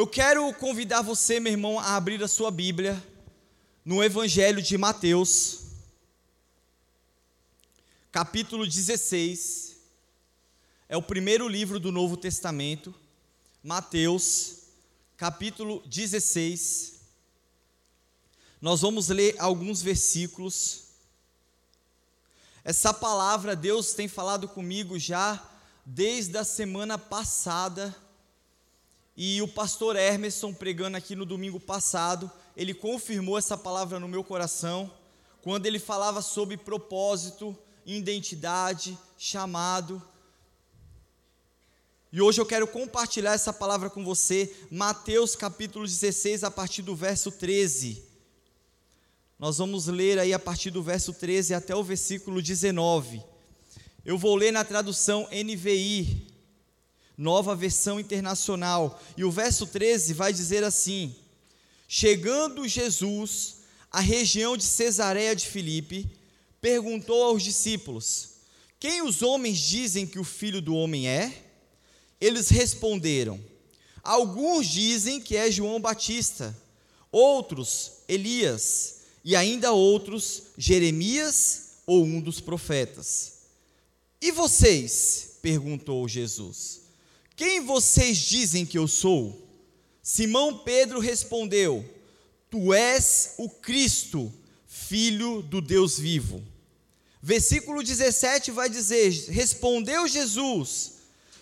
Eu quero convidar você, meu irmão, a abrir a sua Bíblia no Evangelho de Mateus, capítulo 16. É o primeiro livro do Novo Testamento. Mateus, capítulo 16. Nós vamos ler alguns versículos. Essa palavra Deus tem falado comigo já desde a semana passada. E o pastor Hermeson, pregando aqui no domingo passado, ele confirmou essa palavra no meu coração, quando ele falava sobre propósito, identidade, chamado. E hoje eu quero compartilhar essa palavra com você, Mateus capítulo 16, a partir do verso 13. Nós vamos ler aí a partir do verso 13 até o versículo 19. Eu vou ler na tradução NVI, nova versão internacional, e o verso 13 vai dizer assim: Chegando Jesus à região de Cesareia de Filipe, perguntou aos discípulos: Quem os homens dizem que o filho do homem é? Eles responderam: Alguns dizem que é João Batista, outros Elias e ainda outros, Jeremias ou um dos profetas. E vocês? perguntou Jesus. Quem vocês dizem que eu sou? Simão Pedro respondeu: Tu és o Cristo, filho do Deus vivo. Versículo 17 vai dizer: Respondeu Jesus: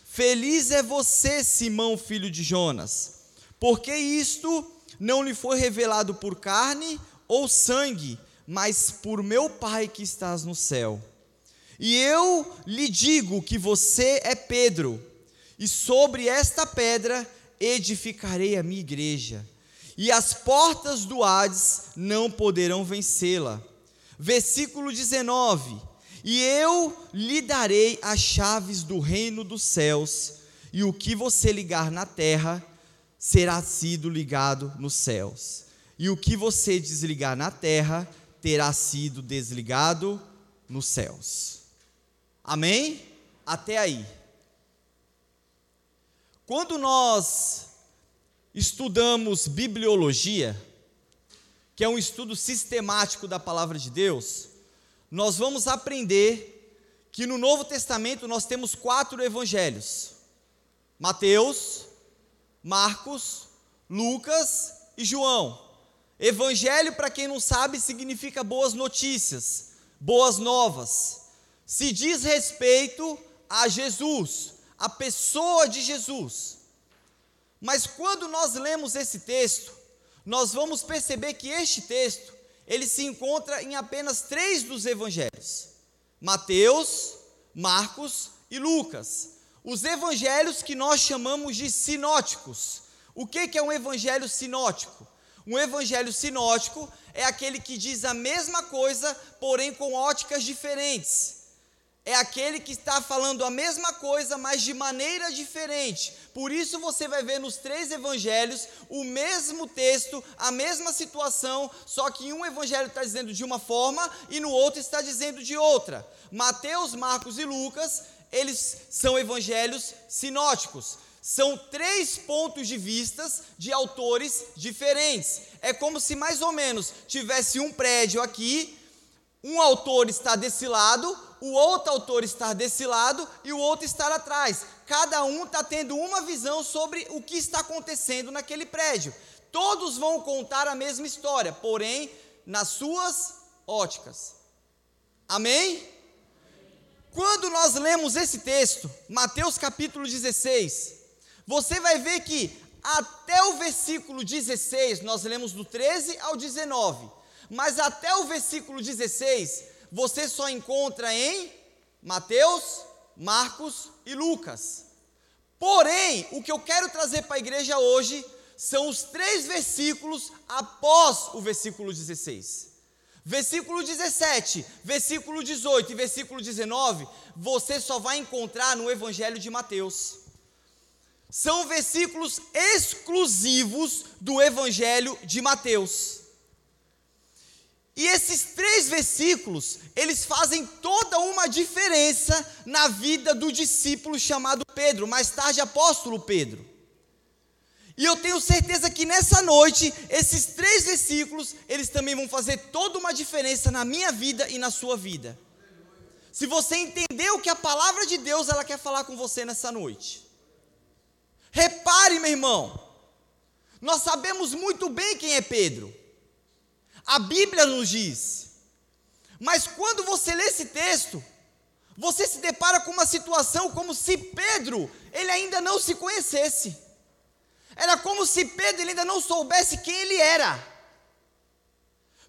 Feliz é você, Simão, filho de Jonas, porque isto não lhe foi revelado por carne ou sangue, mas por meu Pai que estás no céu. E eu lhe digo que você é Pedro, e sobre esta pedra edificarei a minha igreja, e as portas do Hades não poderão vencê-la. Versículo 19: E eu lhe darei as chaves do reino dos céus, e o que você ligar na terra será sido ligado nos céus e o que você desligar na terra terá sido desligado nos céus. Amém? Até aí. Quando nós estudamos bibliologia, que é um estudo sistemático da palavra de Deus, nós vamos aprender que no Novo Testamento nós temos quatro evangelhos: Mateus, Marcos, Lucas e João. Evangelho, para quem não sabe, significa boas notícias, boas novas. Se diz respeito a Jesus, a pessoa de Jesus. Mas quando nós lemos esse texto, nós vamos perceber que este texto, ele se encontra em apenas três dos evangelhos: Mateus, Marcos e Lucas. Os evangelhos que nós chamamos de sinóticos. O que é um evangelho sinótico? Um evangelho sinótico é aquele que diz a mesma coisa, porém com óticas diferentes. É aquele que está falando a mesma coisa, mas de maneira diferente. Por isso você vai ver nos três evangelhos o mesmo texto, a mesma situação, só que um evangelho está dizendo de uma forma e no outro está dizendo de outra. Mateus, Marcos e Lucas, eles são evangelhos sinóticos. São três pontos de vistas de autores diferentes. É como se mais ou menos tivesse um prédio aqui, um autor está desse lado, o outro autor está desse lado e o outro está atrás. Cada um está tendo uma visão sobre o que está acontecendo naquele prédio. Todos vão contar a mesma história, porém nas suas óticas. Amém? Quando nós lemos esse texto, Mateus capítulo 16, você vai ver que até o versículo 16, nós lemos do 13 ao 19, mas até o versículo 16, você só encontra em Mateus, Marcos e Lucas. Porém, o que eu quero trazer para a igreja hoje são os três versículos após o versículo 16. Versículo 17, versículo 18 e versículo 19, você só vai encontrar no Evangelho de Mateus são versículos exclusivos do Evangelho de Mateus. E esses três versículos, eles fazem toda uma diferença na vida do discípulo chamado Pedro, mais tarde apóstolo Pedro. E eu tenho certeza que nessa noite, esses três versículos, eles também vão fazer toda uma diferença na minha vida e na sua vida. Se você entender o que a palavra de Deus ela quer falar com você nessa noite. Repare, meu irmão, nós sabemos muito bem quem é Pedro. A Bíblia nos diz. Mas quando você lê esse texto, você se depara com uma situação como se Pedro, ele ainda não se conhecesse. Era como se Pedro ele ainda não soubesse quem ele era.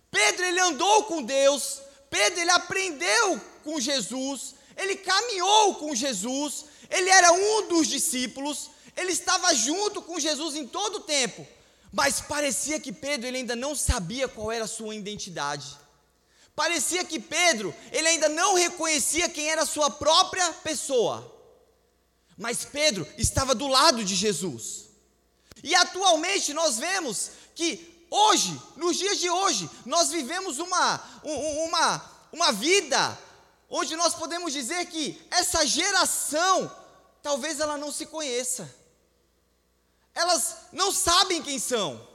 Pedro ele andou com Deus, Pedro ele aprendeu com Jesus, ele caminhou com Jesus, ele era um dos discípulos, ele estava junto com Jesus em todo o tempo, mas parecia que Pedro ele ainda não sabia qual era a sua identidade. Parecia que Pedro ele ainda não reconhecia quem era a sua própria pessoa. Mas Pedro estava do lado de Jesus. E atualmente nós vemos que hoje, nos dias de hoje, nós vivemos uma, uma, uma vida onde nós podemos dizer que essa geração, talvez ela não se conheça elas não sabem quem são.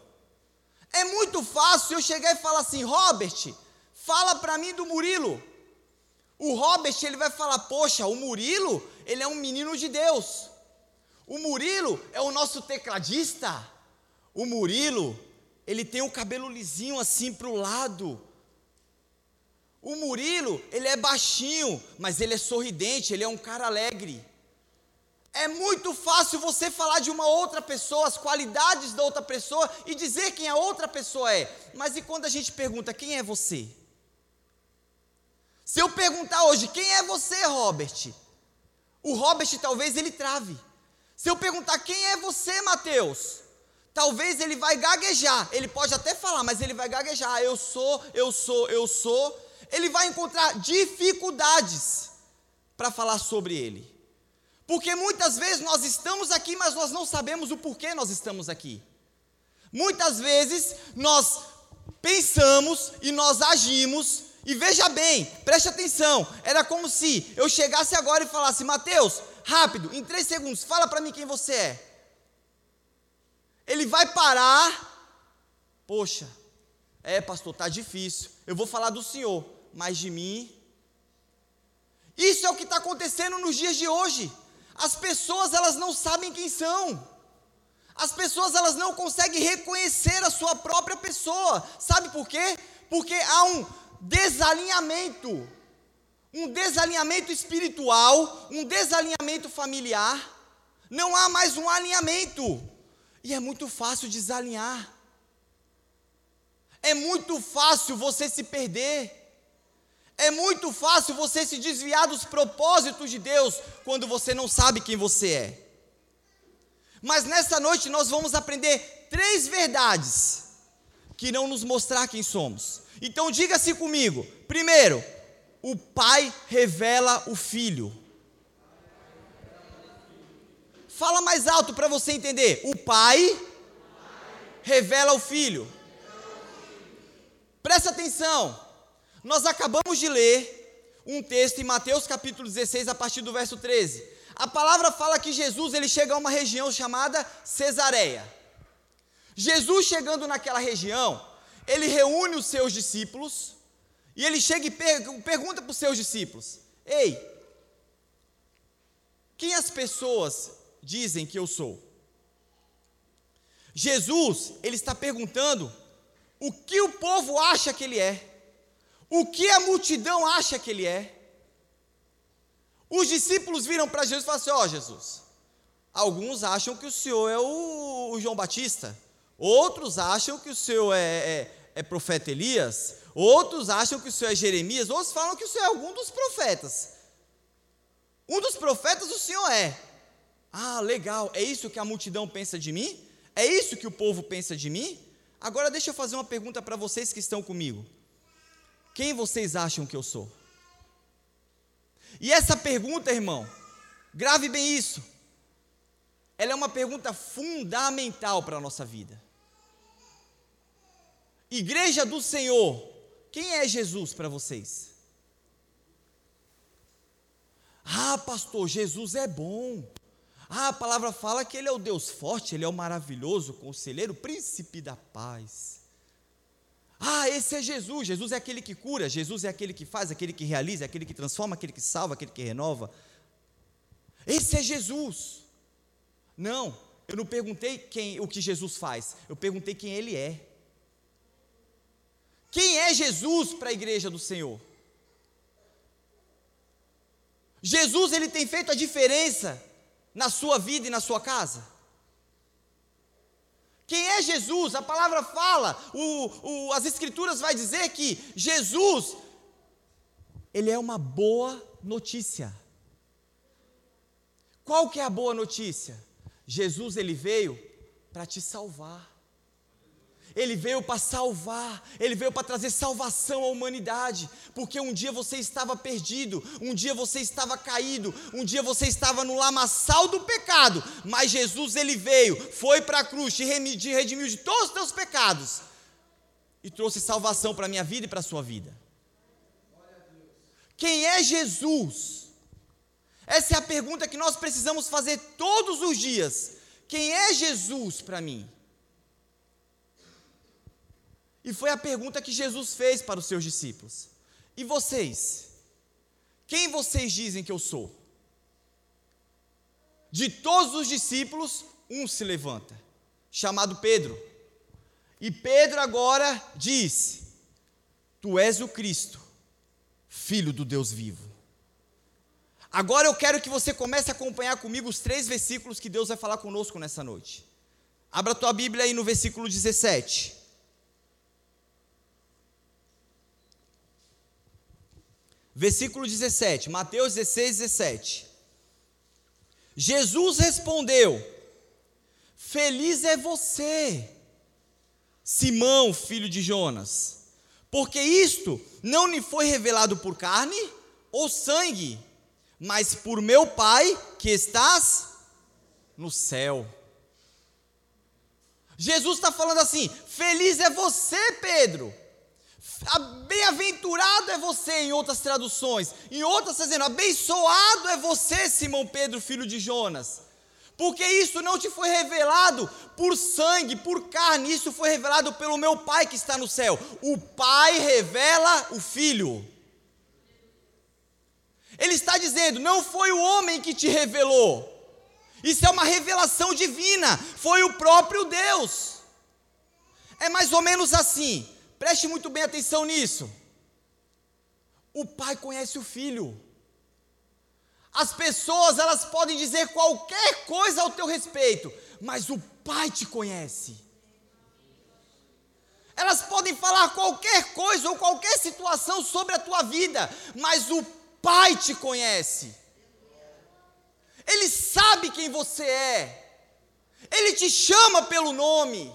É muito fácil eu chegar e falar assim, Robert, fala para mim do Murilo. O Robert, ele vai falar, poxa, o Murilo, ele é um menino de Deus. O Murilo é o nosso tecladista. O Murilo, ele tem o cabelo lisinho assim para o lado. O Murilo, ele é baixinho, mas ele é sorridente, ele é um cara alegre. É muito fácil você falar de uma outra pessoa, as qualidades da outra pessoa e dizer quem a outra pessoa é. Mas e quando a gente pergunta quem é você? Se eu perguntar hoje quem é você, Robert, o Robert talvez ele trave. Se eu perguntar quem é você, Mateus, talvez ele vai gaguejar. Ele pode até falar, mas ele vai gaguejar. Ah, eu sou, eu sou, eu sou. Ele vai encontrar dificuldades para falar sobre ele. Porque muitas vezes nós estamos aqui, mas nós não sabemos o porquê nós estamos aqui. Muitas vezes nós pensamos e nós agimos, e veja bem, preste atenção, era como se eu chegasse agora e falasse, Mateus, rápido, em três segundos, fala para mim quem você é. Ele vai parar, poxa, é pastor, tá difícil, eu vou falar do Senhor, mas de mim. Isso é o que está acontecendo nos dias de hoje. As pessoas elas não sabem quem são. As pessoas elas não conseguem reconhecer a sua própria pessoa. Sabe por quê? Porque há um desalinhamento. Um desalinhamento espiritual, um desalinhamento familiar. Não há mais um alinhamento. E é muito fácil desalinhar. É muito fácil você se perder. É muito fácil você se desviar dos propósitos de Deus quando você não sabe quem você é. Mas nessa noite nós vamos aprender três verdades que irão nos mostrar quem somos. Então diga-se comigo: primeiro, o Pai revela o Filho. Fala mais alto para você entender. O Pai revela o Filho. Presta atenção. Nós acabamos de ler um texto em Mateus capítulo 16, a partir do verso 13. A palavra fala que Jesus ele chega a uma região chamada Cesareia. Jesus chegando naquela região, ele reúne os seus discípulos e ele chega e per pergunta para os seus discípulos: Ei, quem as pessoas dizem que eu sou? Jesus, ele está perguntando o que o povo acha que ele é o que a multidão acha que ele é. Os discípulos viram para Jesus e falaram assim: Ó oh, Jesus, alguns acham que o senhor é o, o, João Batista, outros acham que o senhor é, é, é profeta Elias, outros acham que o senhor é Jeremias, outros falam que o senhor é algum dos profetas. Um dos profetas o senhor é. Ah, legal, é isso que a multidão pensa de mim? É isso que o povo pensa de mim? Agora deixa eu fazer uma pergunta para vocês que estão comigo. Quem vocês acham que eu sou? E essa pergunta, irmão, grave bem isso. Ela é uma pergunta fundamental para a nossa vida. Igreja do Senhor, quem é Jesus para vocês? Ah, pastor, Jesus é bom. Ah, a palavra fala que Ele é o Deus forte, Ele é o maravilhoso conselheiro, príncipe da paz. Ah, esse é Jesus. Jesus é aquele que cura, Jesus é aquele que faz, aquele que realiza, aquele que transforma, aquele que salva, aquele que renova. Esse é Jesus. Não, eu não perguntei quem, o que Jesus faz, eu perguntei quem Ele é. Quem é Jesus para a igreja do Senhor? Jesus ele tem feito a diferença na sua vida e na sua casa? Quem é Jesus? A palavra fala, o, o, as escrituras vai dizer que Jesus, ele é uma boa notícia. Qual que é a boa notícia? Jesus ele veio para te salvar. Ele veio para salvar, ele veio para trazer salvação à humanidade, porque um dia você estava perdido, um dia você estava caído, um dia você estava no lamaçal do pecado, mas Jesus ele veio, foi para a cruz, te redimiu de todos os teus pecados e trouxe salvação para a minha vida e para a sua vida. Quem é Jesus? Essa é a pergunta que nós precisamos fazer todos os dias. Quem é Jesus para mim? E foi a pergunta que Jesus fez para os seus discípulos: E vocês? Quem vocês dizem que eu sou? De todos os discípulos, um se levanta, chamado Pedro. E Pedro agora diz: Tu és o Cristo, filho do Deus vivo. Agora eu quero que você comece a acompanhar comigo os três versículos que Deus vai falar conosco nessa noite. Abra a tua Bíblia aí no versículo 17. Versículo 17, Mateus 16, 17. Jesus respondeu: Feliz é você, Simão, filho de Jonas, porque isto não lhe foi revelado por carne ou sangue, mas por meu Pai que estás no céu. Jesus está falando assim: Feliz é você, Pedro Bem-aventurado é você, em outras traduções. Em outras, está dizendo: abençoado é você, Simão Pedro, filho de Jonas. Porque isso não te foi revelado por sangue, por carne, isso foi revelado pelo meu Pai que está no céu. O Pai revela o Filho. Ele está dizendo: não foi o homem que te revelou, isso é uma revelação divina, foi o próprio Deus. É mais ou menos assim: Preste muito bem atenção nisso. O pai conhece o filho. As pessoas, elas podem dizer qualquer coisa ao teu respeito, mas o pai te conhece. Elas podem falar qualquer coisa ou qualquer situação sobre a tua vida, mas o pai te conhece. Ele sabe quem você é. Ele te chama pelo nome.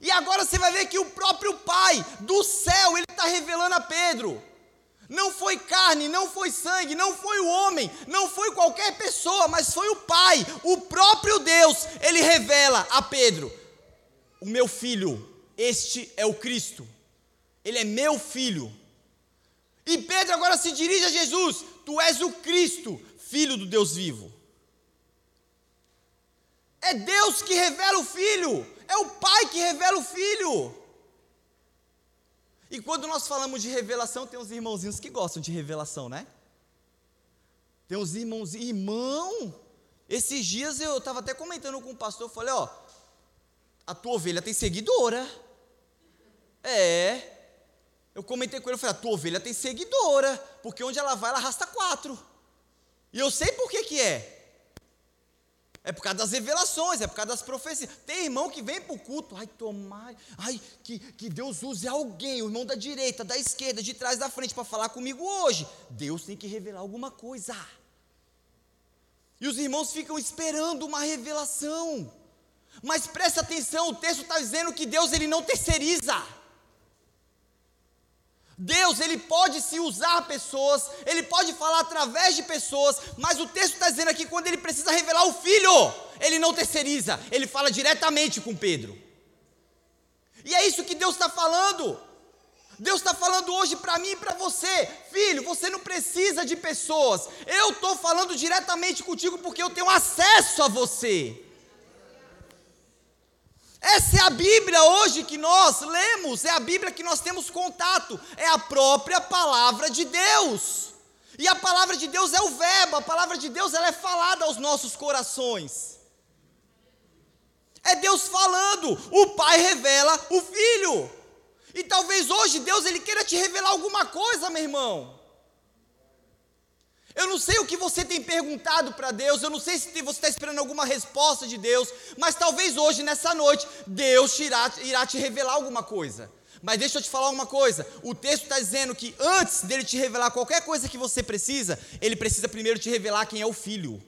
E agora você vai ver que o próprio Pai do céu, ele está revelando a Pedro. Não foi carne, não foi sangue, não foi o homem, não foi qualquer pessoa, mas foi o Pai, o próprio Deus. Ele revela a Pedro: O meu filho, este é o Cristo. Ele é meu filho. E Pedro agora se dirige a Jesus: Tu és o Cristo, filho do Deus vivo. É Deus que revela o filho. É o pai que revela o filho. E quando nós falamos de revelação, tem uns irmãozinhos que gostam de revelação, né? Tem uns irmãos, irmão, esses dias eu estava até comentando com o pastor, falei, ó, a tua ovelha tem seguidora. É. Eu comentei com ele, eu falei, a tua ovelha tem seguidora, porque onde ela vai, ela arrasta quatro. E eu sei por que que é. É por causa das revelações, é por causa das profecias. Tem irmão que vem para o culto, ai, tomar, ai, que, que Deus use alguém, o irmão da direita, da esquerda, de trás, da frente, para falar comigo hoje. Deus tem que revelar alguma coisa. E os irmãos ficam esperando uma revelação. Mas presta atenção, o texto está dizendo que Deus ele não terceiriza. Deus, ele pode se usar pessoas, ele pode falar através de pessoas, mas o texto está dizendo aqui quando ele precisa revelar o filho, ele não terceiriza, ele fala diretamente com Pedro. E é isso que Deus está falando. Deus está falando hoje para mim e para você, filho, você não precisa de pessoas. Eu estou falando diretamente contigo porque eu tenho acesso a você. Essa é a Bíblia hoje que nós lemos, é a Bíblia que nós temos contato, é a própria palavra de Deus. E a palavra de Deus é o verbo, a palavra de Deus ela é falada aos nossos corações. É Deus falando, o Pai revela o Filho. E talvez hoje Deus ele queira te revelar alguma coisa, meu irmão. Eu não sei o que você tem perguntado para Deus, eu não sei se você está esperando alguma resposta de Deus, mas talvez hoje, nessa noite, Deus irá, irá te revelar alguma coisa. Mas deixa eu te falar uma coisa: o texto está dizendo que antes dele te revelar qualquer coisa que você precisa, ele precisa primeiro te revelar quem é o filho.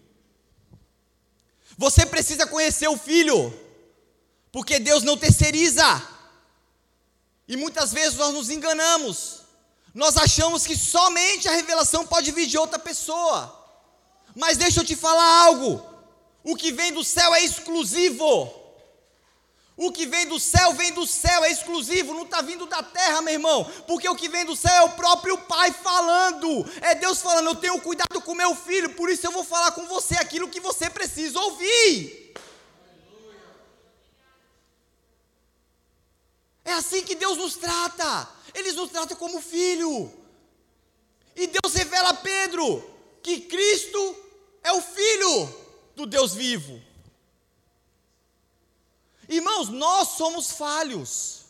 Você precisa conhecer o filho, porque Deus não terceiriza. E muitas vezes nós nos enganamos. Nós achamos que somente a revelação pode vir de outra pessoa. Mas deixa eu te falar algo. O que vem do céu é exclusivo. O que vem do céu, vem do céu, é exclusivo, não está vindo da terra, meu irmão, porque o que vem do céu é o próprio Pai falando, é Deus falando: Eu tenho cuidado com meu filho, por isso eu vou falar com você aquilo que você precisa ouvir. É assim que Deus nos trata. Ele nos trata como filho. E Deus revela a Pedro que Cristo é o filho do Deus vivo. Irmãos, nós somos falhos.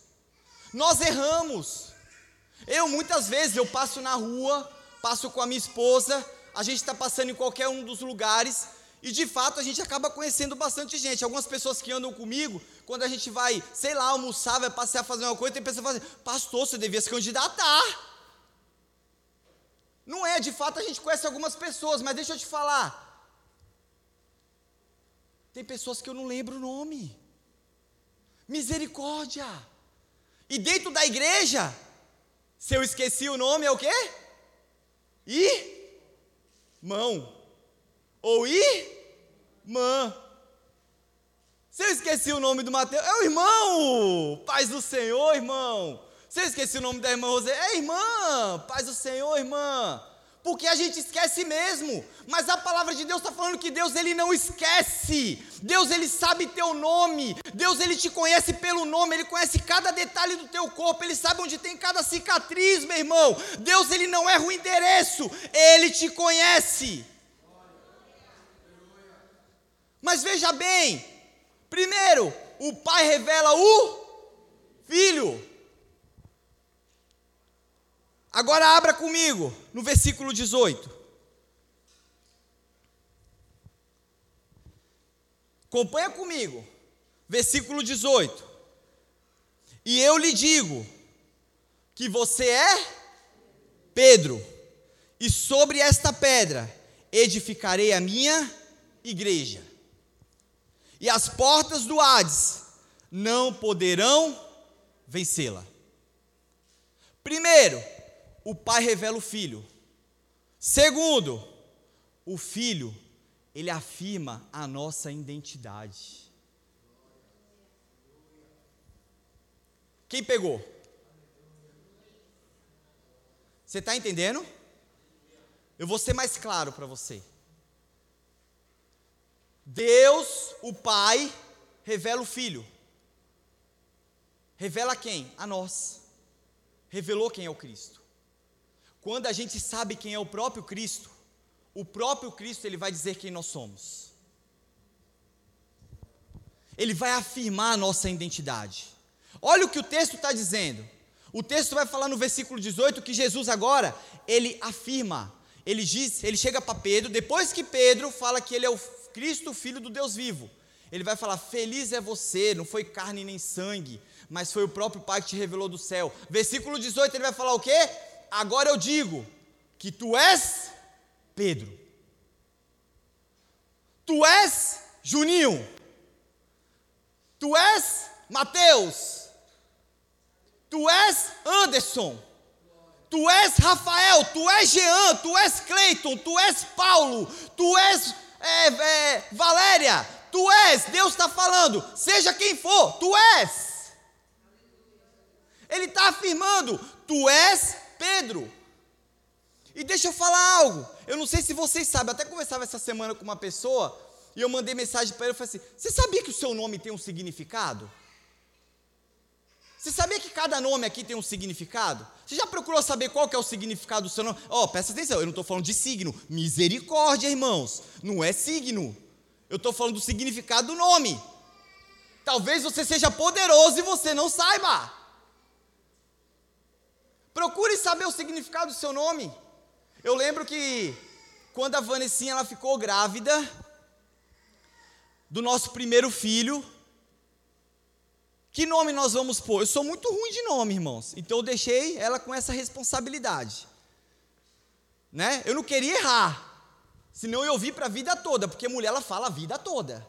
Nós erramos. Eu muitas vezes eu passo na rua, passo com a minha esposa, a gente está passando em qualquer um dos lugares e de fato a gente acaba conhecendo bastante gente. Algumas pessoas que andam comigo, quando a gente vai, sei lá, almoçar, vai passear, fazer uma coisa, tem pessoas que falam assim, pastor, você devia se candidatar. Não é, de fato a gente conhece algumas pessoas, mas deixa eu te falar. Tem pessoas que eu não lembro o nome. Misericórdia. E dentro da igreja, se eu esqueci o nome, é o quê? Irmão ou irmã. Se eu esqueci o nome do Mateus, é o irmão, paz do Senhor, irmão. Se eu esqueci o nome da irmã Rosé, é irmã, paz do Senhor, irmã. Porque a gente esquece mesmo, mas a palavra de Deus está falando que Deus ele não esquece. Deus ele sabe teu nome. Deus ele te conhece pelo nome. Ele conhece cada detalhe do teu corpo. Ele sabe onde tem cada cicatriz, meu irmão. Deus ele não erra o endereço. Ele te conhece. Mas veja bem, primeiro, o pai revela o filho. Agora abra comigo no versículo 18. Acompanha comigo. Versículo 18. E eu lhe digo que você é Pedro, e sobre esta pedra edificarei a minha igreja e as portas do Hades não poderão vencê-la. Primeiro, o pai revela o filho. Segundo, o filho, ele afirma a nossa identidade. Quem pegou? Você está entendendo? Eu vou ser mais claro para você. Deus, o Pai, revela o Filho. Revela quem? A nós. Revelou quem é o Cristo. Quando a gente sabe quem é o próprio Cristo, o próprio Cristo ele vai dizer quem nós somos. Ele vai afirmar a nossa identidade. Olha o que o texto está dizendo. O texto vai falar no versículo 18 que Jesus agora, ele afirma, ele diz, ele chega para Pedro, depois que Pedro fala que ele é o Cristo, filho do Deus vivo. Ele vai falar: Feliz é você, não foi carne nem sangue, mas foi o próprio Pai que te revelou do céu. Versículo 18, ele vai falar o quê? Agora eu digo que tu és Pedro. Tu és Juninho. Tu és Mateus. Tu és Anderson. Tu és Rafael, tu és Jean, tu és Cleiton, tu és Paulo, tu és é, é, Valéria, tu és, Deus está falando, seja quem for, tu és. Ele está afirmando: Tu és Pedro. E deixa eu falar algo. Eu não sei se vocês sabem, eu até conversava essa semana com uma pessoa e eu mandei mensagem para ele e falei assim: Você sabia que o seu nome tem um significado? Você sabia que cada nome aqui tem um significado? Você já procurou saber qual que é o significado do seu nome? Ó, oh, presta atenção, eu não estou falando de signo. Misericórdia, irmãos. Não é signo. Eu estou falando do significado do nome. Talvez você seja poderoso e você não saiba. Procure saber o significado do seu nome. Eu lembro que quando a Vanessinha ela ficou grávida do nosso primeiro filho, que nome nós vamos pôr? Eu sou muito ruim de nome, irmãos. Então eu deixei ela com essa responsabilidade. Né? Eu não queria errar. Senão eu ouvi para a vida toda, porque mulher ela fala a vida toda.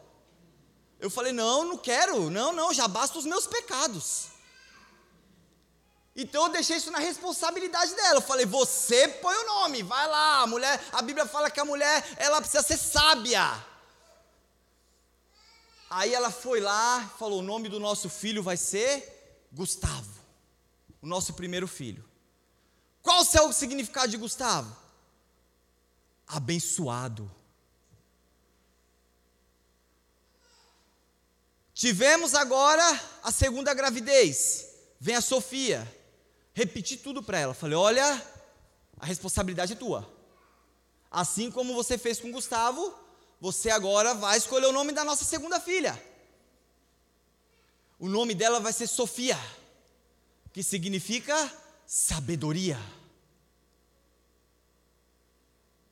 Eu falei: "Não, não quero. Não, não, já basta os meus pecados". Então eu deixei isso na responsabilidade dela. Eu falei: "Você põe o nome, vai lá". A mulher, a Bíblia fala que a mulher, ela precisa ser sábia. Aí ela foi lá, falou: o nome do nosso filho vai ser Gustavo, o nosso primeiro filho. Qual é o significado de Gustavo? Abençoado. Tivemos agora a segunda gravidez. Vem a Sofia. Repeti tudo para ela. Falei: olha, a responsabilidade é tua. Assim como você fez com Gustavo, você agora vai escolher o nome da nossa segunda filha. O nome dela vai ser Sofia, que significa sabedoria.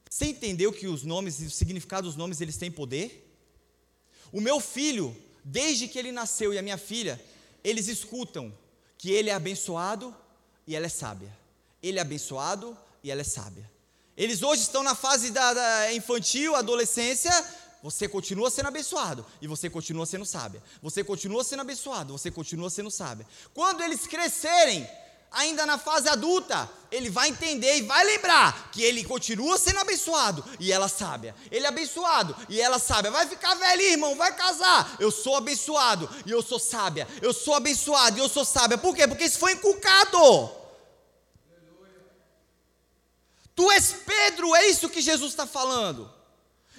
Você entendeu que os nomes e o significado dos nomes eles têm poder? O meu filho, desde que ele nasceu e a minha filha, eles escutam que ele é abençoado e ela é sábia. Ele é abençoado e ela é sábia. Eles hoje estão na fase da, da infantil, adolescência. Você continua sendo abençoado e você continua sendo sábia. Você continua sendo abençoado, você continua sendo sábia. Quando eles crescerem, ainda na fase adulta, ele vai entender e vai lembrar que ele continua sendo abençoado e ela sábia. Ele é abençoado e ela sábia. Vai ficar velho, irmão, vai casar. Eu sou abençoado e eu sou sábia. Eu sou abençoado e eu sou sábia. Por quê? Porque isso foi inculcado. Tu és Pedro, é isso que Jesus está falando.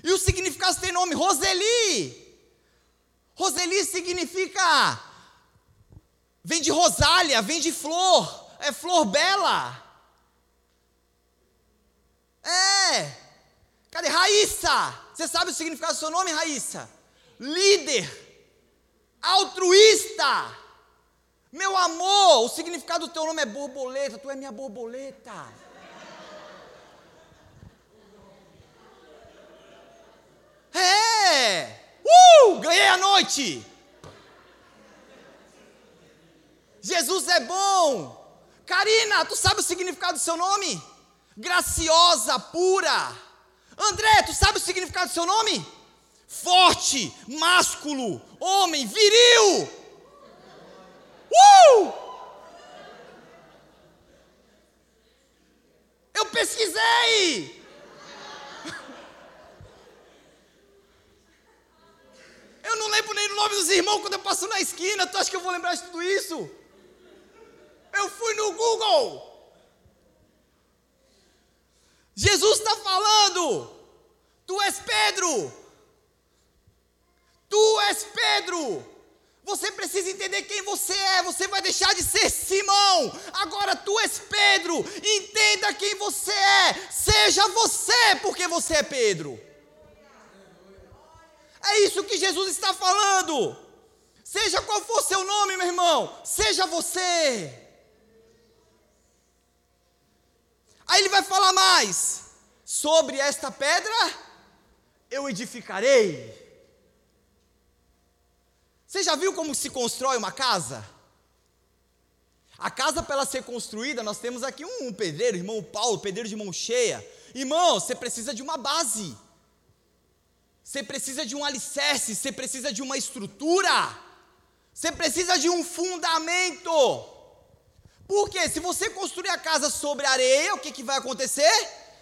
E o significado tem nome, Roseli. Roseli significa, vem de rosália, vem de flor, é flor bela. É. Cadê Raíssa? Você sabe o significado do seu nome, Raíssa? Líder, altruísta. Meu amor, o significado do teu nome é borboleta, tu é minha borboleta. É! Uh! Ganhei a noite! Jesus é bom! Karina, tu sabe o significado do seu nome? Graciosa, pura. André, tu sabe o significado do seu nome? Forte, másculo, homem, viril. Uh! Eu pesquisei. Eu não lembro nem o nome dos irmãos quando eu passo na esquina. Tu acha que eu vou lembrar de tudo isso? Eu fui no Google. Jesus está falando. Tu és Pedro. Tu és Pedro. Você precisa entender quem você é. Você vai deixar de ser Simão. Agora tu és Pedro. Entenda quem você é. Seja você, porque você é Pedro. É isso que Jesus está falando. Seja qual for seu nome, meu irmão, seja você. Aí ele vai falar mais. Sobre esta pedra eu edificarei. Você já viu como se constrói uma casa? A casa, para ela ser construída, nós temos aqui um, pedreiro, irmão Paulo, pedreiro de mão cheia. Irmão, você precisa de uma base. Você precisa de um alicerce, você precisa de uma estrutura, você precisa de um fundamento. Porque se você construir a casa sobre areia, o que, que vai acontecer?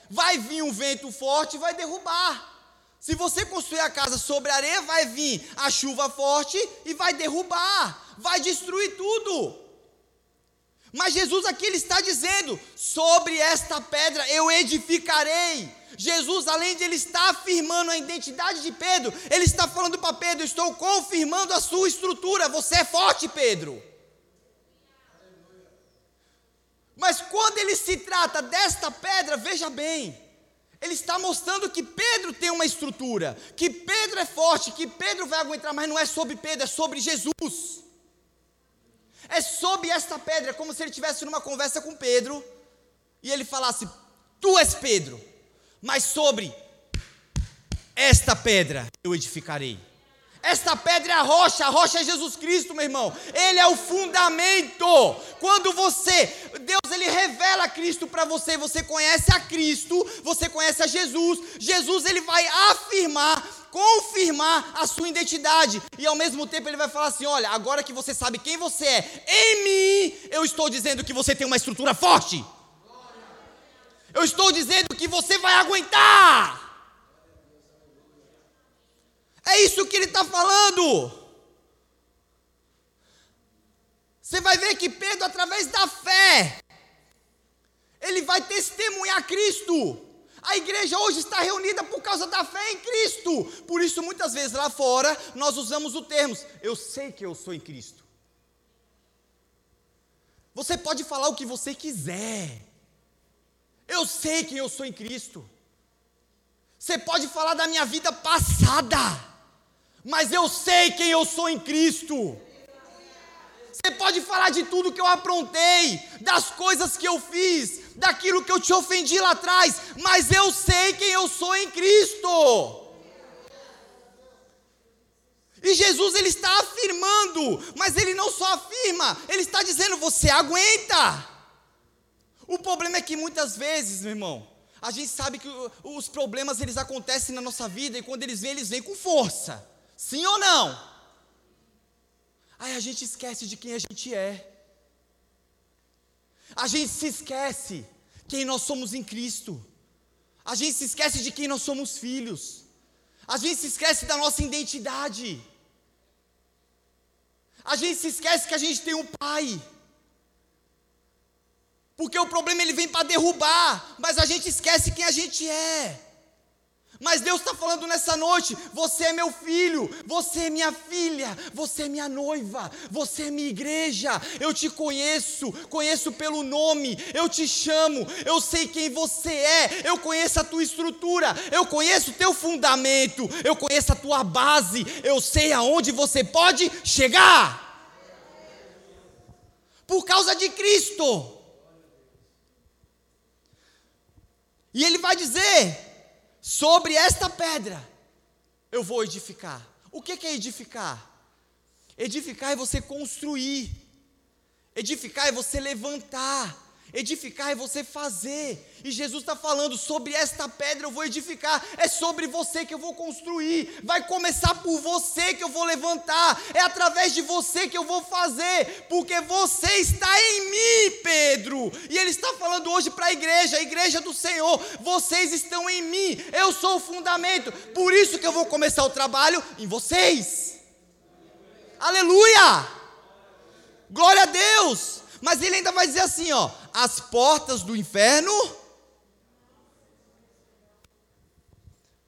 Vai vir um vento forte e vai derrubar. Se você construir a casa sobre areia, vai vir a chuva forte e vai derrubar, vai destruir tudo. Mas Jesus aqui ele está dizendo: sobre esta pedra eu edificarei. Jesus, além de ele estar afirmando a identidade de Pedro, ele está falando para Pedro: estou confirmando a sua estrutura. Você é forte, Pedro. Mas quando ele se trata desta pedra, veja bem, ele está mostrando que Pedro tem uma estrutura, que Pedro é forte, que Pedro vai aguentar, mas não é sobre Pedro, é sobre Jesus. É sobre esta pedra, como se ele estivesse numa conversa com Pedro e ele falasse: Tu és Pedro, mas sobre esta pedra eu edificarei. Esta pedra é a rocha, a rocha é Jesus Cristo, meu irmão. Ele é o fundamento. Quando você, Deus ele revela Cristo para você, você conhece a Cristo, você conhece a Jesus. Jesus ele vai afirmar, confirmar a sua identidade e ao mesmo tempo ele vai falar assim: "Olha, agora que você sabe quem você é, em mim, eu estou dizendo que você tem uma estrutura forte. Eu estou dizendo que você vai aguentar. É isso que ele está falando. Você vai ver que Pedro, através da fé, ele vai testemunhar Cristo. A igreja hoje está reunida por causa da fé em Cristo. Por isso, muitas vezes lá fora, nós usamos o termo: eu sei que eu sou em Cristo. Você pode falar o que você quiser. Eu sei que eu sou em Cristo. Você pode falar da minha vida passada mas eu sei quem eu sou em Cristo. Você pode falar de tudo que eu aprontei, das coisas que eu fiz, daquilo que eu te ofendi lá atrás, mas eu sei quem eu sou em Cristo. E Jesus ele está afirmando, mas ele não só afirma, ele está dizendo: você aguenta. O problema é que muitas vezes, meu irmão, a gente sabe que os problemas eles acontecem na nossa vida e quando eles vêm, eles vêm com força. Sim ou não? Aí a gente esquece de quem a gente é. A gente se esquece quem nós somos em Cristo. A gente se esquece de quem nós somos filhos. A gente se esquece da nossa identidade. A gente se esquece que a gente tem um pai. Porque o problema ele vem para derrubar, mas a gente esquece quem a gente é. Mas Deus está falando nessa noite: você é meu filho, você é minha filha, você é minha noiva, você é minha igreja. Eu te conheço, conheço pelo nome, eu te chamo, eu sei quem você é, eu conheço a tua estrutura, eu conheço o teu fundamento, eu conheço a tua base, eu sei aonde você pode chegar. Por causa de Cristo. E Ele vai dizer Sobre esta pedra eu vou edificar. O que é edificar? Edificar é você construir. Edificar é você levantar. Edificar é você fazer. E Jesus está falando: sobre esta pedra eu vou edificar. É sobre você que eu vou construir. Vai começar por você que eu vou levantar. É através de você que eu vou fazer. Porque você está em mim, Pedro. E Ele está falando hoje para a igreja, a igreja do Senhor. Vocês estão em mim. Eu sou o fundamento. Por isso que eu vou começar o trabalho em vocês. Aleluia! Glória a Deus! Mas ele ainda vai dizer assim, ó: as portas do inferno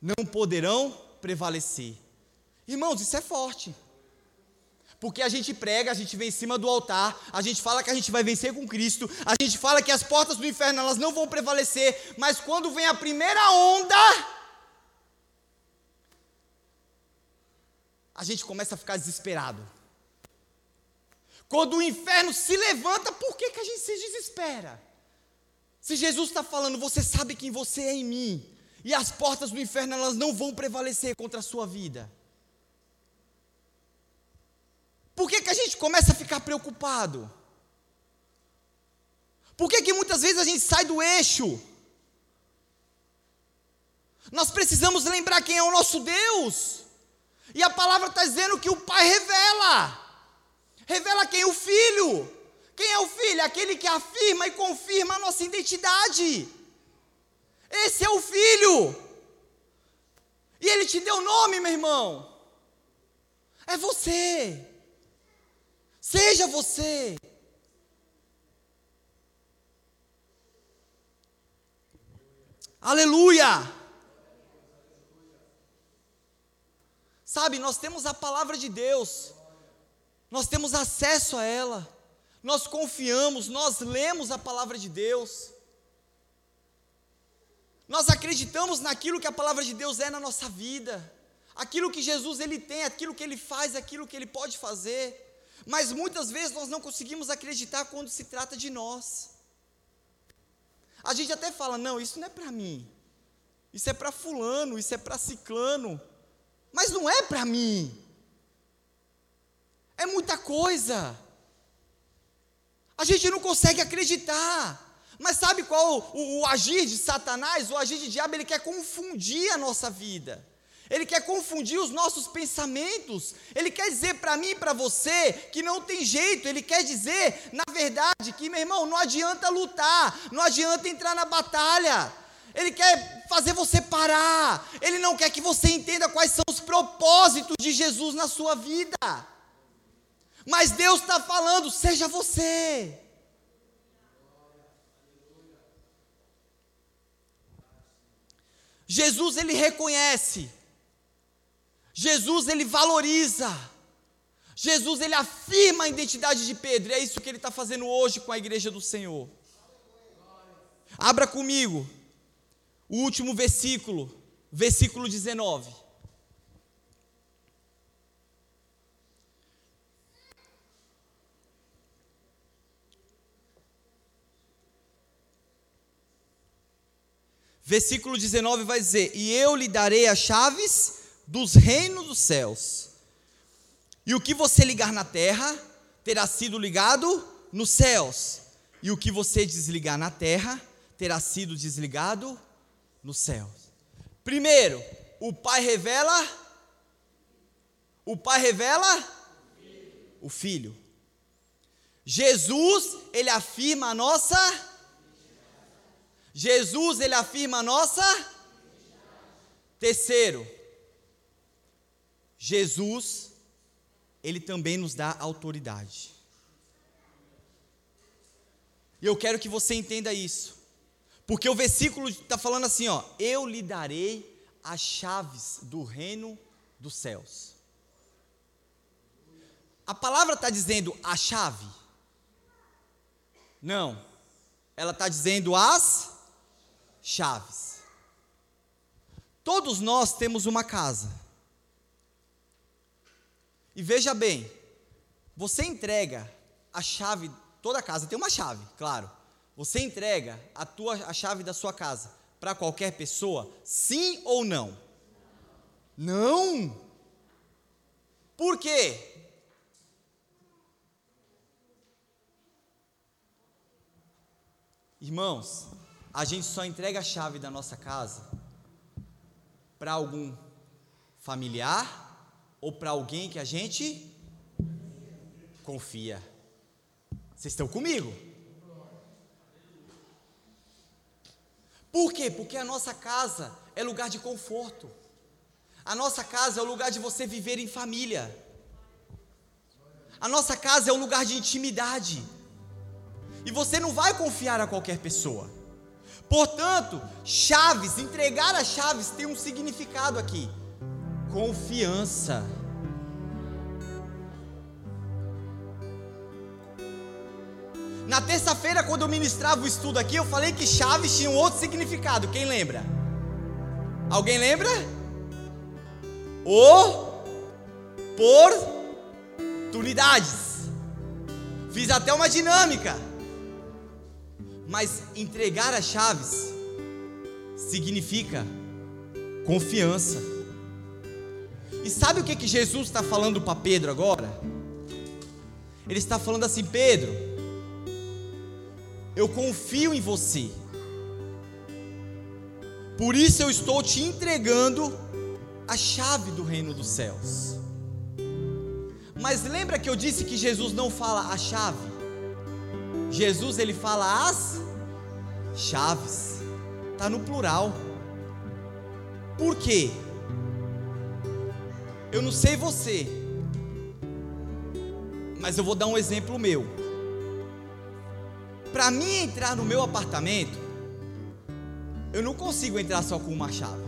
não poderão prevalecer. Irmãos, isso é forte. Porque a gente prega, a gente vem em cima do altar, a gente fala que a gente vai vencer com Cristo, a gente fala que as portas do inferno elas não vão prevalecer, mas quando vem a primeira onda, a gente começa a ficar desesperado. Quando o inferno se levanta, por que, que a gente se desespera? Se Jesus está falando, você sabe quem você é em mim, e as portas do inferno elas não vão prevalecer contra a sua vida. Por que, que a gente começa a ficar preocupado? Por que, que muitas vezes a gente sai do eixo? Nós precisamos lembrar quem é o nosso Deus. E a palavra está dizendo que o Pai revela. Revela quem? É o filho. Quem é o filho? Aquele que afirma e confirma a nossa identidade. Esse é o filho. E ele te deu nome, meu irmão. É você. Seja você. Aleluia! Sabe, nós temos a palavra de Deus nós temos acesso a ela, nós confiamos, nós lemos a palavra de Deus, nós acreditamos naquilo que a palavra de Deus é na nossa vida, aquilo que Jesus ele tem, aquilo que ele faz, aquilo que ele pode fazer, mas muitas vezes nós não conseguimos acreditar quando se trata de nós. A gente até fala: não, isso não é para mim, isso é para Fulano, isso é para Ciclano, mas não é para mim. É muita coisa. A gente não consegue acreditar. Mas sabe qual o, o, agir de Satanás, o agir de diabo? Ele quer confundir a nossa vida. Ele quer confundir os nossos pensamentos. Ele quer dizer para mim e para você que não tem jeito. Ele quer dizer, na verdade, que, meu irmão, não adianta lutar, não adianta entrar na batalha. Ele quer fazer você parar. Ele não quer que você entenda quais são os propósitos de Jesus na sua vida. Mas Deus está falando, seja você. Jesus ele reconhece. Jesus ele valoriza. Jesus ele afirma a identidade de Pedro. E é isso que ele está fazendo hoje com a igreja do Senhor. Abra comigo o último versículo, versículo 19. Versículo 19 vai dizer: E eu lhe darei as chaves dos reinos dos céus. E o que você ligar na terra terá sido ligado nos céus, e o que você desligar na terra terá sido desligado nos céus. Primeiro, o Pai revela. O Pai revela o Filho. Jesus, ele afirma a nossa. Jesus, ele afirma a nossa. Terceiro, Jesus, ele também nos dá autoridade. E eu quero que você entenda isso. Porque o versículo está falando assim, ó, eu lhe darei as chaves do reino dos céus. A palavra está dizendo a chave? Não. Ela está dizendo as chaves. Todos nós temos uma casa. E veja bem, você entrega a chave, toda casa tem uma chave, claro. Você entrega a, tua, a chave da sua casa para qualquer pessoa? Sim ou não? Não. Por quê? Irmãos, a gente só entrega a chave da nossa casa para algum familiar ou para alguém que a gente confia. Vocês estão comigo? Por quê? Porque a nossa casa é lugar de conforto. A nossa casa é o lugar de você viver em família. A nossa casa é um lugar de intimidade. E você não vai confiar a qualquer pessoa. Portanto, chaves, entregar as chaves tem um significado aqui: confiança. Na terça-feira, quando eu ministrava o estudo aqui, eu falei que chaves tinham outro significado. Quem lembra? Alguém lembra? Oportunidades. Fiz até uma dinâmica. Mas entregar as chaves significa confiança. E sabe o que, que Jesus está falando para Pedro agora? Ele está falando assim: Pedro, eu confio em você. Por isso eu estou te entregando a chave do reino dos céus. Mas lembra que eu disse que Jesus não fala a chave? Jesus ele fala as chaves. Tá no plural. Por quê? Eu não sei você, mas eu vou dar um exemplo meu. Para mim entrar no meu apartamento, eu não consigo entrar só com uma chave.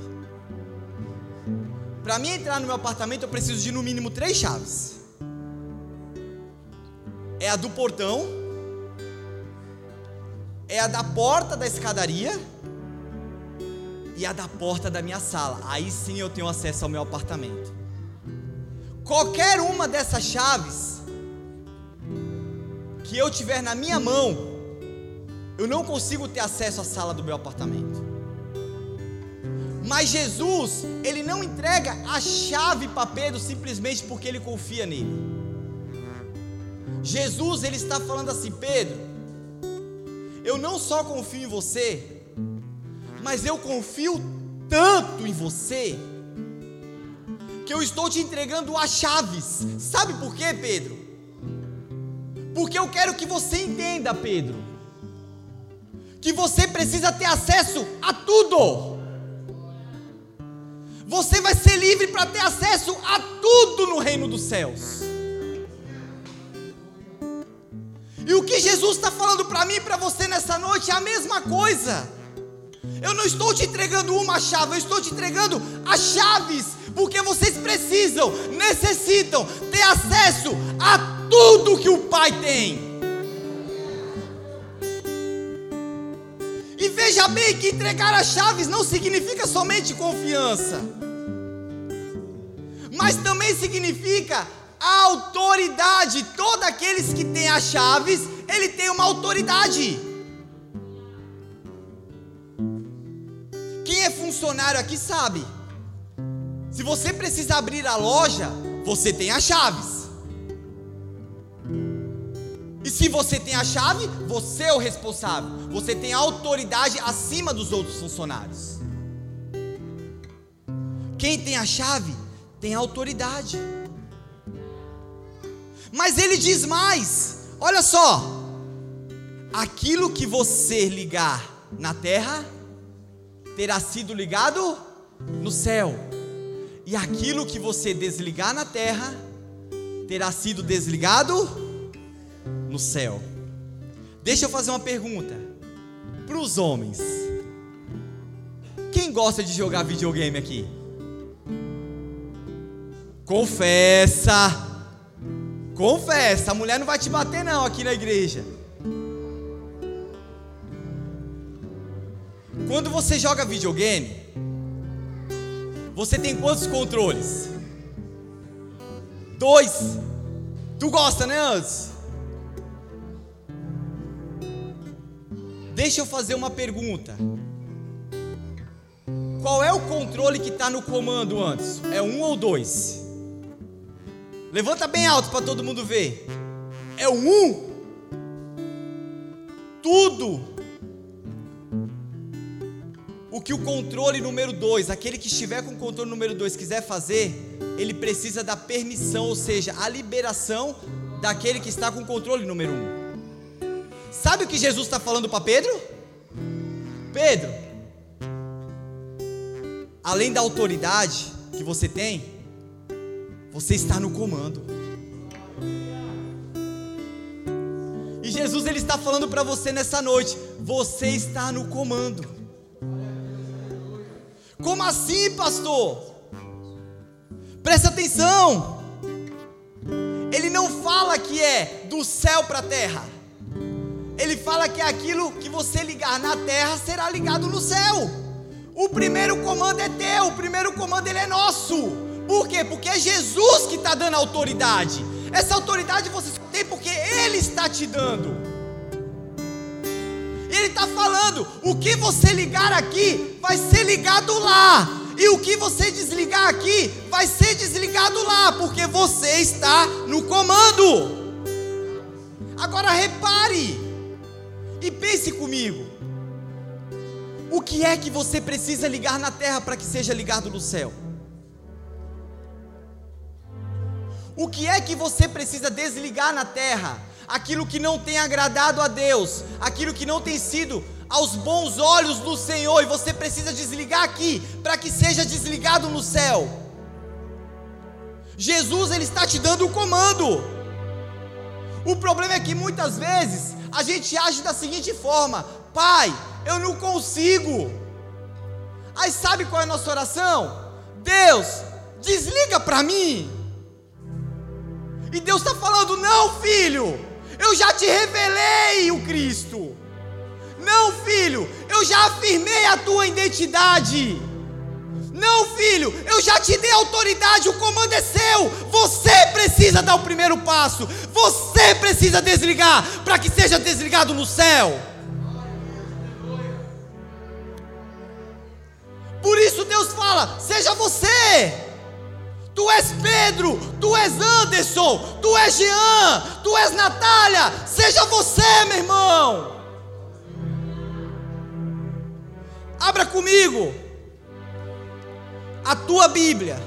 Para mim entrar no meu apartamento, eu preciso de no mínimo três chaves. É a do portão, é a da porta da escadaria e a da porta da minha sala. Aí sim eu tenho acesso ao meu apartamento. Qualquer uma dessas chaves que eu tiver na minha mão, eu não consigo ter acesso à sala do meu apartamento. Mas Jesus, ele não entrega a chave para Pedro simplesmente porque ele confia nele. Jesus, ele está falando assim: Pedro, eu não só confio em você, mas eu confio tanto em você, que eu estou te entregando as chaves. Sabe por quê, Pedro? Porque eu quero que você entenda, Pedro, que você precisa ter acesso a tudo. Você vai ser livre para ter acesso a tudo no reino dos céus. E o que Jesus está falando para mim e para você nessa noite é a mesma coisa. Eu não estou te entregando uma chave, eu estou te entregando as chaves, porque vocês precisam, necessitam ter acesso a tudo que o Pai tem. E veja bem que entregar as chaves não significa somente confiança, mas também significa a autoridade. Todos aqueles que têm as chaves, ele tem uma autoridade. Quem é funcionário aqui sabe. Se você precisa abrir a loja, você tem as chaves. E se você tem a chave, você é o responsável. Você tem autoridade acima dos outros funcionários. Quem tem a chave tem autoridade. Mas ele diz mais: olha só, aquilo que você ligar na terra terá sido ligado no céu, e aquilo que você desligar na terra terá sido desligado no céu. Deixa eu fazer uma pergunta para os homens. Quem gosta de jogar videogame aqui? Confessa. Confessa, a mulher não vai te bater não aqui na igreja. Quando você joga videogame, você tem quantos controles? Dois. Tu gosta, né, Antes? Deixa eu fazer uma pergunta. Qual é o controle que está no comando antes? É um ou dois? Levanta bem alto para todo mundo ver. É o um. Tudo. O que o controle número dois, aquele que estiver com o controle número dois quiser fazer, ele precisa da permissão, ou seja, a liberação daquele que está com o controle número um. Sabe o que Jesus está falando para Pedro? Pedro, além da autoridade que você tem, você está no comando. E Jesus ele está falando para você nessa noite, você está no comando. Como assim, pastor? Presta atenção. Ele não fala que é do céu para a terra. Ele fala que aquilo que você ligar na terra será ligado no céu. O primeiro comando é teu, o primeiro comando ele é nosso. Por quê? Porque é Jesus que está dando autoridade. Essa autoridade você só tem porque Ele está te dando. Ele está falando: o que você ligar aqui vai ser ligado lá. E o que você desligar aqui vai ser desligado lá, porque você está no comando. Agora repare e pense comigo: o que é que você precisa ligar na terra para que seja ligado no céu? O que é que você precisa desligar na terra? Aquilo que não tem agradado a Deus, aquilo que não tem sido aos bons olhos do Senhor, e você precisa desligar aqui, para que seja desligado no céu. Jesus, Ele está te dando o comando. O problema é que muitas vezes a gente age da seguinte forma: Pai, eu não consigo, Aí sabe qual é a nossa oração? Deus, desliga para mim. E Deus está falando: não, filho, eu já te revelei o Cristo. Não, filho, eu já afirmei a tua identidade. Não, filho, eu já te dei autoridade, o comando é seu. Você precisa dar o primeiro passo. Você precisa desligar para que seja desligado no céu. Por isso Deus fala: seja você. Tu és Pedro, tu és Anderson, tu és Jean, tu és Natália. Seja você, meu irmão. Abra comigo a tua Bíblia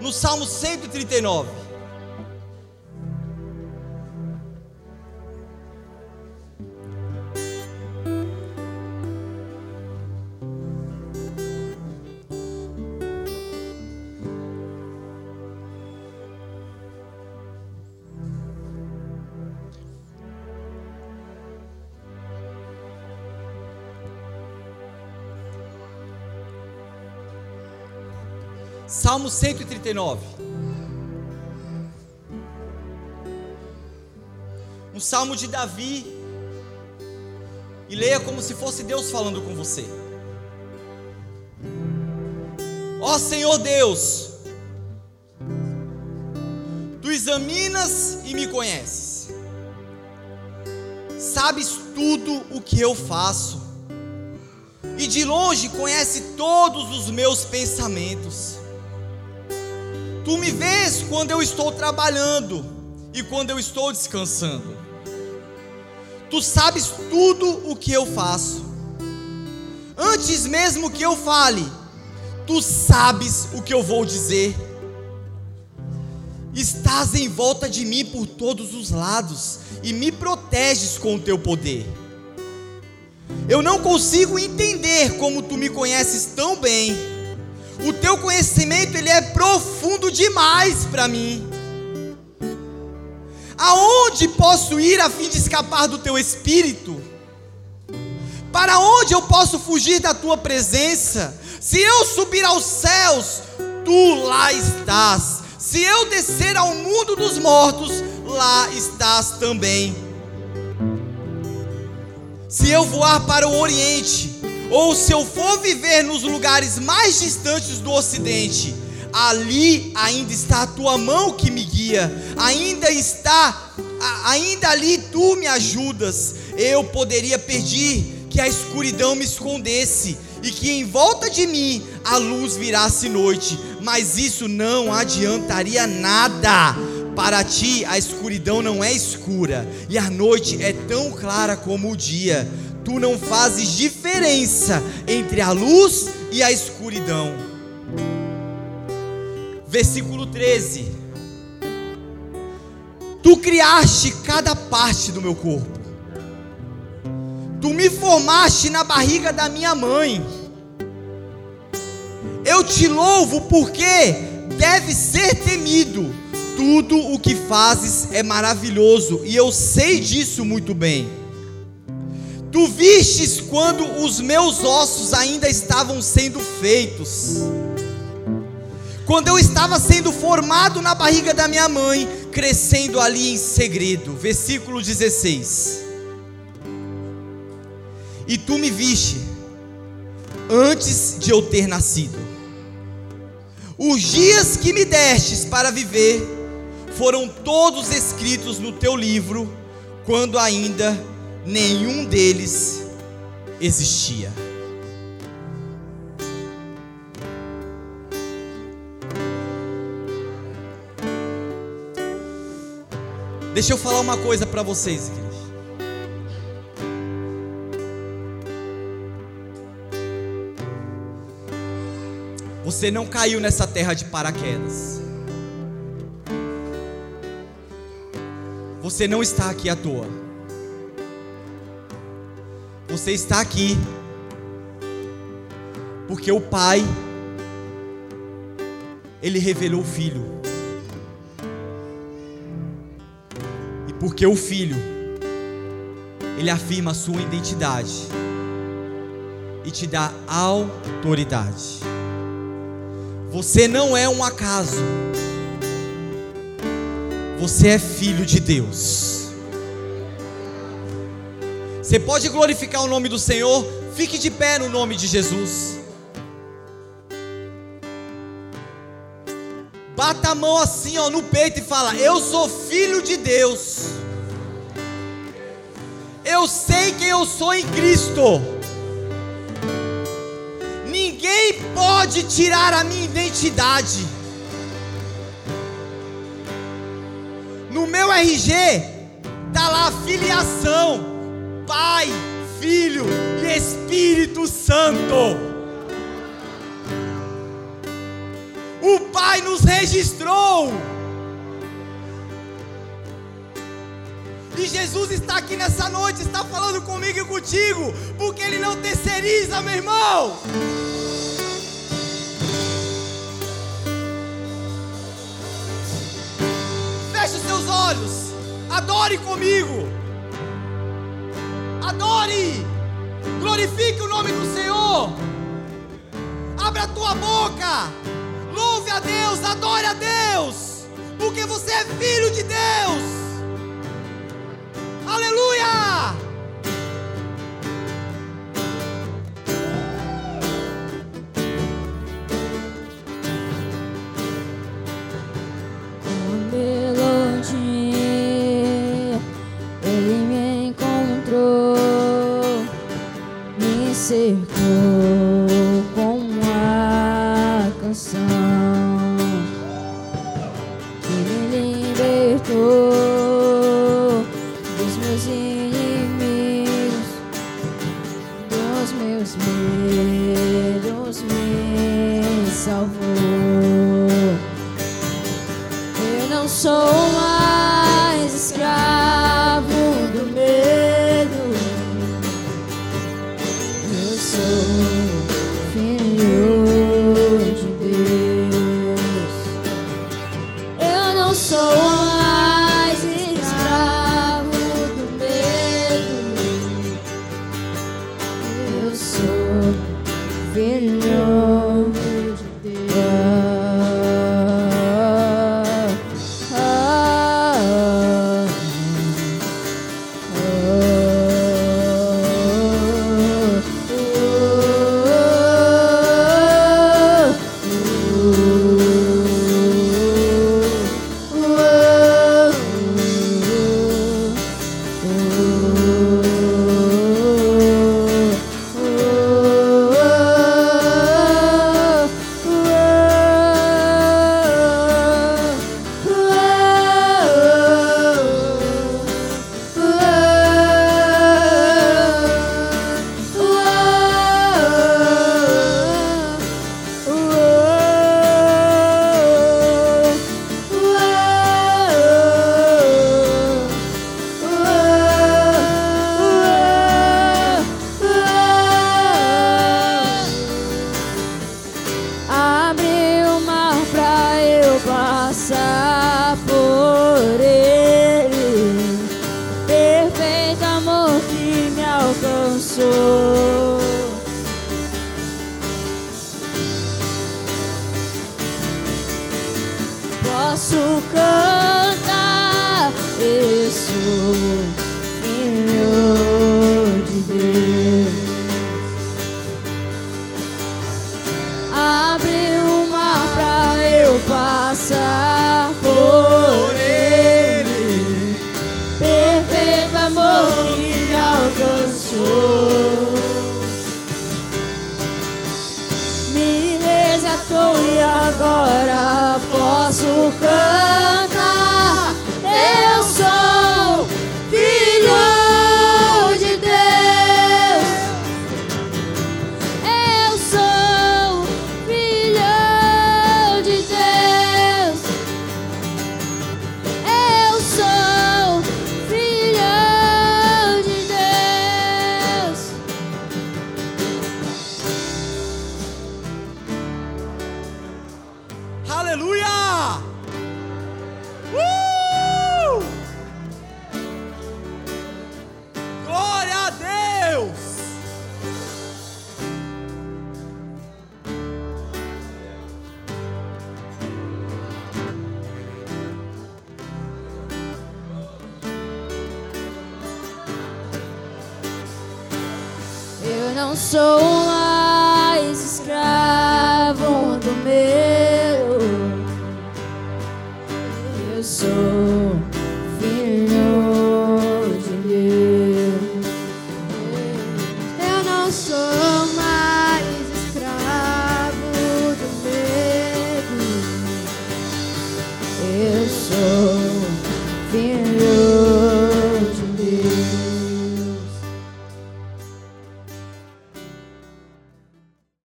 no Salmo 139. Salmo 139. Um salmo de Davi. E leia como se fosse Deus falando com você. Ó Senhor Deus, tu examinas e me conheces, sabes tudo o que eu faço, e de longe conhece todos os meus pensamentos. Tu me vês quando eu estou trabalhando e quando eu estou descansando. Tu sabes tudo o que eu faço. Antes mesmo que eu fale, tu sabes o que eu vou dizer. Estás em volta de mim por todos os lados e me proteges com o teu poder. Eu não consigo entender como tu me conheces tão bem o teu conhecimento ele é profundo demais para mim. Aonde posso ir a fim de escapar do teu espírito? Para onde eu posso fugir da tua presença? Se eu subir aos céus, tu lá estás. Se eu descer ao mundo dos mortos, lá estás também. Se eu voar para o oriente, ou se eu for viver nos lugares mais distantes do ocidente, ali ainda está a tua mão que me guia, ainda está, ainda ali tu me ajudas. Eu poderia pedir que a escuridão me escondesse e que em volta de mim a luz virasse noite, mas isso não adiantaria nada. Para ti a escuridão não é escura e a noite é tão clara como o dia tu não fazes diferença entre a luz e a escuridão. Versículo 13: Tu criaste cada parte do meu corpo, tu me formaste na barriga da minha mãe. Eu te louvo porque deve ser temido. Tudo o que fazes é maravilhoso e eu sei disso muito bem. Tu vistes quando os meus ossos ainda estavam sendo feitos. Quando eu estava sendo formado na barriga da minha mãe, crescendo ali em segredo. Versículo 16. E tu me viste antes de eu ter nascido. Os dias que me destes para viver foram todos escritos no teu livro, quando ainda nenhum deles existia. Deixa eu falar uma coisa para vocês, igreja. Você não caiu nessa terra de paraquedas. Você não está aqui à toa. Você está aqui porque o Pai ele revelou o Filho. E porque o Filho ele afirma a sua identidade. e te dá autoridade. Você não é um acaso. Você é filho de Deus. Você pode glorificar o nome do Senhor, fique de pé no nome de Jesus. Bata a mão assim, ó, no peito e fala: Eu sou filho de Deus. Eu sei quem eu sou em Cristo. Ninguém pode tirar a minha identidade. No meu RG tá lá a filiação, Pai, Filho e Espírito Santo. O Pai nos registrou. E Jesus está aqui nessa noite, está falando comigo e contigo, porque Ele não terceiriza, meu irmão. Feche os seus olhos, adore comigo, glorifique o nome do Senhor, abra a tua boca, louve a Deus, adore a Deus, porque você é filho de Deus.